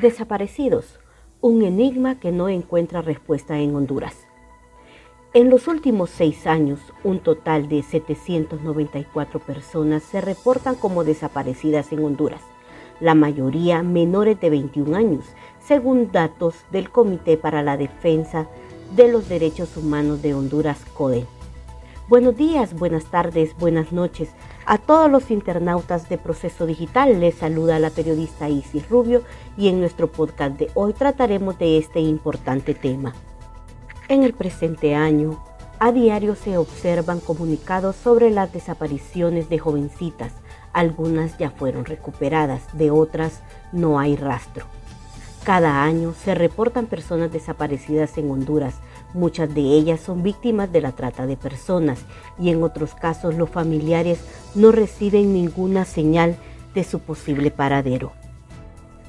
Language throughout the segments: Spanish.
Desaparecidos, un enigma que no encuentra respuesta en Honduras. En los últimos seis años, un total de 794 personas se reportan como desaparecidas en Honduras, la mayoría menores de 21 años, según datos del Comité para la Defensa de los Derechos Humanos de Honduras, CODE. Buenos días, buenas tardes, buenas noches. A todos los internautas de Proceso Digital les saluda la periodista Isis Rubio y en nuestro podcast de hoy trataremos de este importante tema. En el presente año, a diario se observan comunicados sobre las desapariciones de jovencitas. Algunas ya fueron recuperadas, de otras no hay rastro. Cada año se reportan personas desaparecidas en Honduras, Muchas de ellas son víctimas de la trata de personas y en otros casos los familiares no reciben ninguna señal de su posible paradero.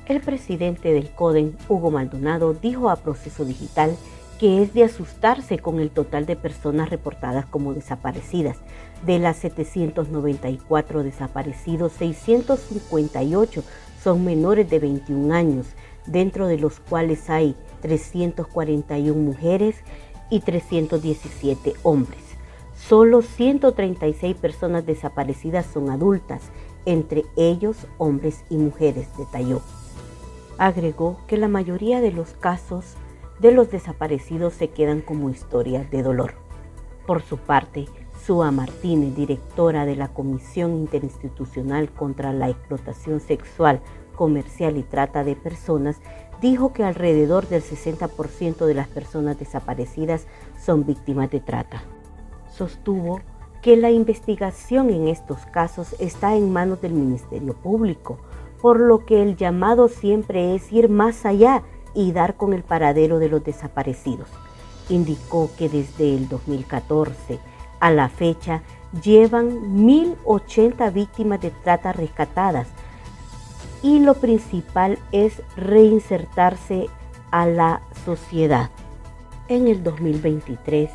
El presidente del CODEN, Hugo Maldonado, dijo a Proceso Digital que es de asustarse con el total de personas reportadas como desaparecidas. De las 794 desaparecidos, 658 son menores de 21 años, dentro de los cuales hay 341 mujeres y 317 hombres. Solo 136 personas desaparecidas son adultas, entre ellos hombres y mujeres, detalló. Agregó que la mayoría de los casos de los desaparecidos se quedan como historias de dolor. Por su parte, Sua Martínez, directora de la Comisión Interinstitucional contra la Explotación Sexual, Comercial y Trata de Personas, dijo que alrededor del 60% de las personas desaparecidas son víctimas de trata. Sostuvo que la investigación en estos casos está en manos del Ministerio Público, por lo que el llamado siempre es ir más allá y dar con el paradero de los desaparecidos. Indicó que desde el 2014 a la fecha llevan 1.080 víctimas de trata rescatadas, y lo principal es reinsertarse a la sociedad. En el 2023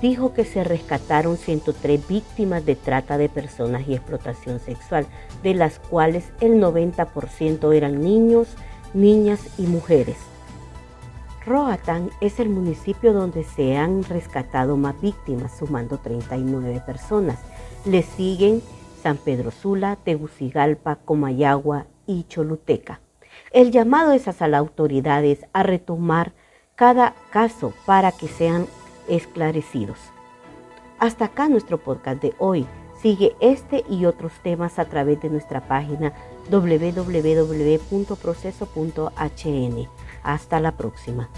dijo que se rescataron 103 víctimas de trata de personas y explotación sexual, de las cuales el 90% eran niños, niñas y mujeres. Roatán es el municipio donde se han rescatado más víctimas, sumando 39 personas. Le siguen San Pedro Sula, Tegucigalpa, Comayagua y Choluteca. El llamado es a las autoridades a retomar cada caso para que sean esclarecidos. Hasta acá nuestro podcast de hoy. Sigue este y otros temas a través de nuestra página www.proceso.hn. Hasta la próxima.